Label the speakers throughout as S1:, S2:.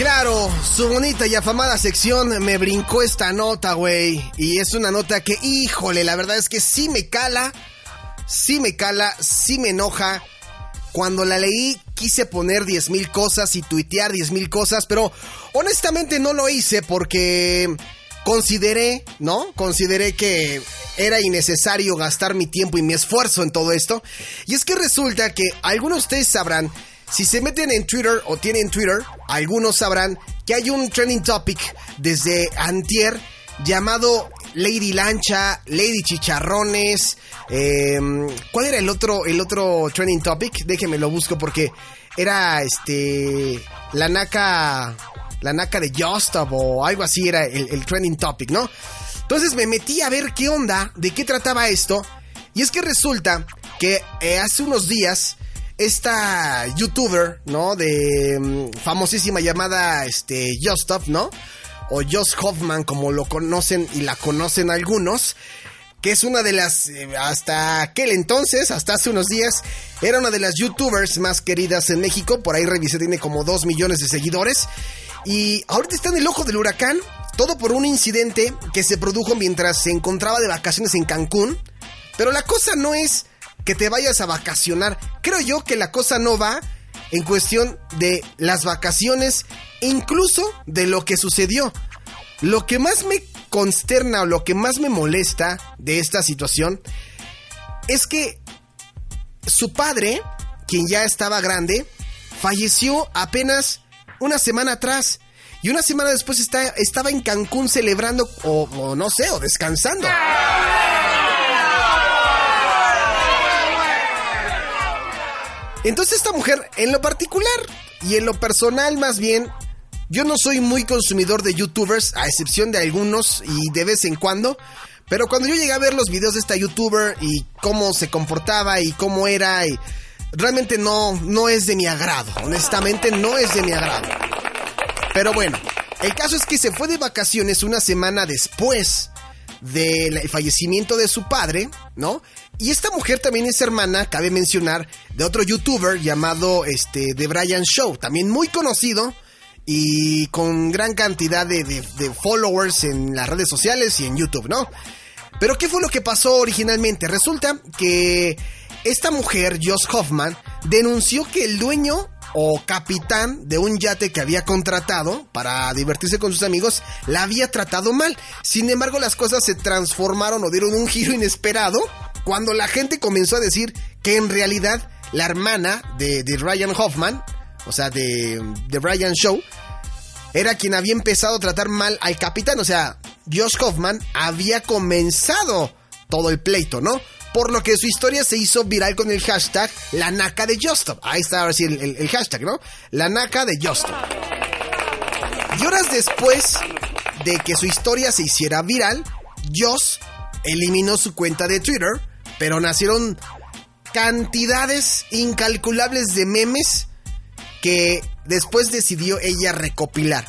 S1: Claro, su bonita y afamada sección me brincó esta nota, güey. Y es una nota que, híjole, la verdad es que sí me cala, sí me cala, sí me enoja. Cuando la leí quise poner 10 mil cosas y tuitear 10 mil cosas, pero honestamente no lo hice porque consideré, ¿no? Consideré que era innecesario gastar mi tiempo y mi esfuerzo en todo esto. Y es que resulta que algunos de ustedes sabrán si se meten en Twitter o tienen Twitter, algunos sabrán que hay un trending topic desde antier llamado Lady Lancha, Lady Chicharrones. em, ¿Cuál era el otro, el otro trending topic? Déjenme lo busco porque era este la naca, la naca de Justop o algo así era el, trending topic, ¿no? Entonces me metí a ver qué onda, de qué trataba esto. Y es que resulta que eh, hace unos días esta youtuber, ¿no? De mm, famosísima llamada este Justop, ¿no? O Josh Hoffman, como lo conocen y la conocen algunos, que es una de las, eh, hasta aquel entonces, hasta hace unos días, era una de las youtubers más queridas en México, por ahí revisé, tiene como 2 millones de seguidores, y ahorita está en el ojo del huracán, todo por un incidente que se produjo mientras se encontraba de vacaciones en Cancún, pero la cosa no es que te vayas a vacacionar. Creo yo que la cosa no va en cuestión de las vacaciones, incluso de lo que sucedió. Lo que más me consterna o lo que más me molesta de esta situación es que su padre, quien ya estaba grande, falleció apenas una semana atrás. Y una semana después está, estaba en Cancún celebrando, o, o no sé, o descansando. Entonces esta mujer, en lo particular y en lo personal más bien, yo no soy muy consumidor de youtubers, a excepción de algunos y de vez en cuando. Pero cuando yo llegué a ver los videos de esta youtuber y cómo se comportaba y cómo era, realmente no, no es de mi agrado. Honestamente no es de mi agrado. Pero bueno, el caso es que se fue de vacaciones una semana después del fallecimiento de su padre, ¿no? Y esta mujer también es hermana, cabe mencionar, de otro youtuber llamado este, The Brian Show, también muy conocido y con gran cantidad de, de- de followers en las redes sociales y en YouTube, ¿no? Pero ¿qué fue lo que pasó originalmente? Resulta que esta mujer, Josh Hoffman, denunció que el dueño o capitán de un yate que había contratado para divertirse con sus amigos la había tratado mal. Sin embargo, las cosas se transformaron o dieron un giro inesperado cuando la gente comenzó a decir que en realidad la hermana de, de Ryan Hoffman, o sea, de, de Ryan Show, era quien había empezado a tratar mal al capitán. O sea, Josh Hoffman había comenzado todo el pleito, ¿no? Por lo que su historia se hizo viral con el hashtag La Naca de Justop. Ahí está ahora sí el, el- hashtag, ¿no? La Naca de Justop. Y horas después de que su historia se hiciera viral, Josh eliminó su cuenta de Twitter, pero nacieron cantidades incalculables de memes que después decidió ella recopilar.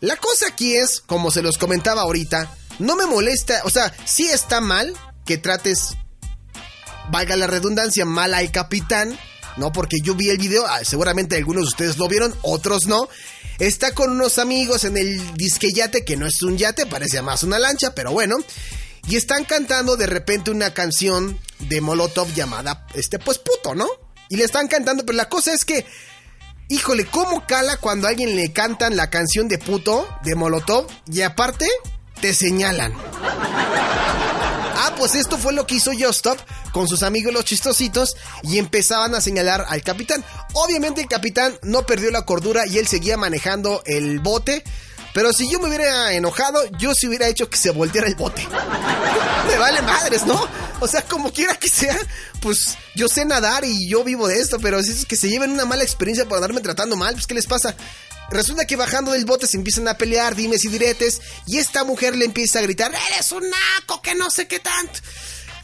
S1: La cosa aquí es, como se los comentaba ahorita, no me molesta, o sea, sí está mal que trates, valga la redundancia, mal al capitán, ¿no? Porque yo vi el video, ah, seguramente algunos de ustedes lo vieron, otros no. Está con unos amigos en el disque yate, que no es un yate, parece más una lancha, pero bueno. Y están cantando de repente una canción de Molotov llamada, este, pues puto, ¿no? Y le están cantando, pero la cosa es que Híjole, ¿cómo cala cuando a alguien le cantan la canción de puto de Molotov y aparte te señalan? Ah, pues esto fue lo que hizo Justop con sus amigos los chistositos y empezaban a señalar al capitán. Obviamente el capitán no perdió la cordura y él seguía manejando el bote. Pero si yo me hubiera enojado, yo sí hubiera hecho que se volteara el bote. me vale madres, ¿no? O sea, como quiera que sea, pues yo sé nadar y yo vivo de esto, pero si es que se lleven una mala experiencia por andarme tratando mal, pues ¿qué les pasa? Resulta que bajando del bote se empiezan a pelear, dimes y diretes, y esta mujer le empieza a gritar, eres un naco, que no sé qué tanto.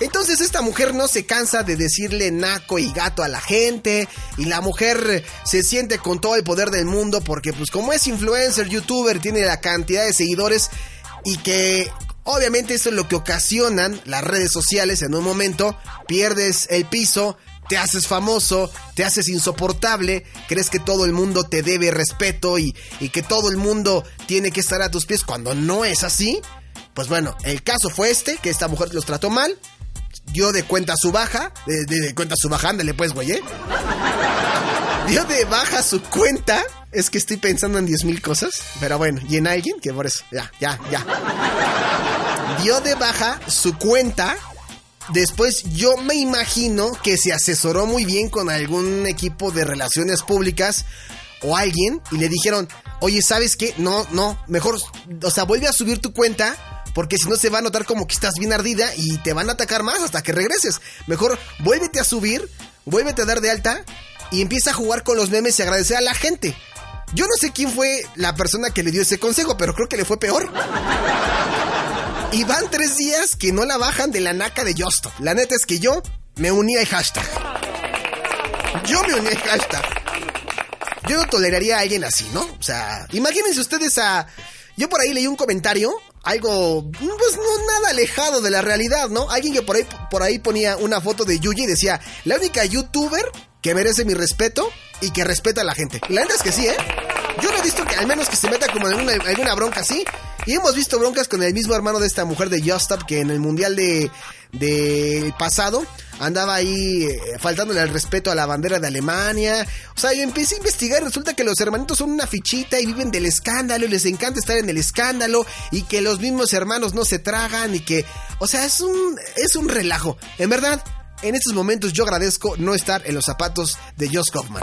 S1: Entonces esta mujer no se cansa de decirle naco y gato a la gente y la mujer se siente con todo el poder del mundo porque pues como es influencer, youtuber, tiene la cantidad de seguidores y que obviamente eso es lo que ocasionan las redes sociales en un momento, pierdes el piso, te haces famoso, te haces insoportable, crees que todo el mundo te debe respeto y, y, que todo el mundo tiene que estar a tus pies cuando no es así. Pues bueno, el caso fue este, que esta mujer los trató mal, dio de cuenta su baja, de, de, cuenta su baja, ándale pues, güey, ¿eh? Dio de baja su cuenta. Es que estoy pensando en 10 mil cosas, pero bueno, y en alguien, que por eso, ya, ya, ya. Dio de baja su cuenta. Después yo me imagino que se asesoró muy bien con algún equipo de relaciones públicas o alguien y le dijeron, oye, ¿sabes qué? No, no, mejor, o sea, vuelve a subir tu cuenta porque si no se va a notar como que estás bien ardida y te van a atacar más hasta que regreses. Mejor vuélvete a subir, vuélvete a dar de alta y empieza a jugar con los memes y agradecer a la gente. Yo no sé quién fue la persona que le dio ese consejo, pero creo que le fue peor. Y van tres días que no la bajan de la naca de Justo. La neta es que yo me uní al hashtag. Yo me uní al hashtag. Yo no toleraría a alguien así, ¿no? O sea, imagínense ustedes a... Yo por ahí leí un comentario algo, pues no nada alejado de la realidad, ¿no? Alguien que por ahí, por ahí ponía una foto de Yuji y decía, la única youtuber que merece mi respeto y que respeta a la gente. La verdad es que sí, ¿eh? Yo no he visto que al menos que se meta como en alguna bronca así. Y hemos visto broncas con el mismo hermano de esta mujer de Justop que en el mundial de, de pasado andaba ahí eh, faltándole el respeto a la bandera de Alemania. O sea, yo empecé a investigar resulta que los hermanitos son una fichita y viven del escándalo y les encanta estar en el escándalo y que los mismos hermanos no se tragan y que, o sea, es un, es un relajo. En verdad, en estos momentos yo agradezco no estar en los zapatos de Josh Kaufman.